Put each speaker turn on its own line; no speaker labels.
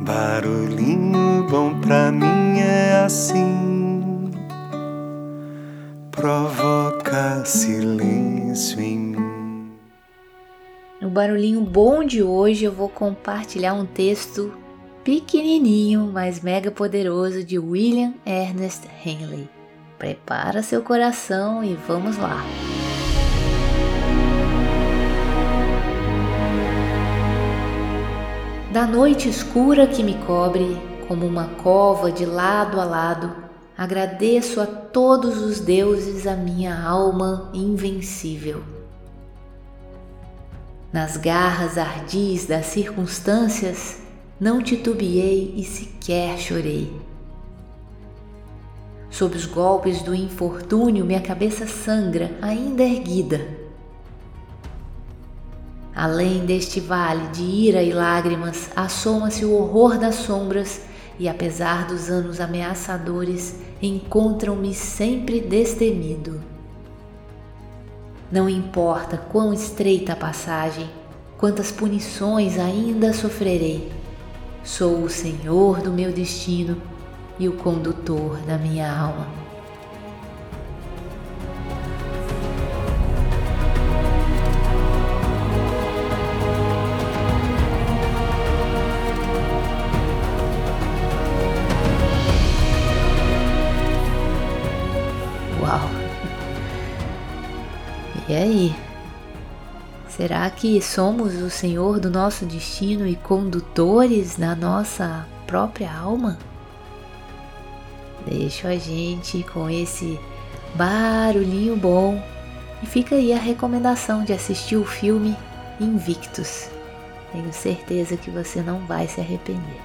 Barulhinho bom pra mim é assim, provoca silêncio em mim.
No barulhinho bom de hoje eu vou compartilhar um texto pequenininho, mas mega poderoso de William Ernest Henley. Prepara seu coração e vamos lá. Da noite escura que me cobre, como uma cova de lado a lado, agradeço a todos os deuses a minha alma invencível. Nas garras ardis das circunstâncias, não titubeei e sequer chorei. Sob os golpes do infortúnio, minha cabeça sangra, ainda erguida Além deste vale de ira e lágrimas, assoma-se o horror das sombras, e apesar dos anos ameaçadores, encontram-me sempre destemido. Não importa quão estreita a passagem, quantas punições ainda sofrerei, sou o senhor do meu destino e o condutor da minha alma. E aí? Será que somos o Senhor do nosso destino e condutores da nossa própria alma? Deixa a gente com esse barulhinho bom e fica aí a recomendação de assistir o filme Invictus. Tenho certeza que você não vai se arrepender.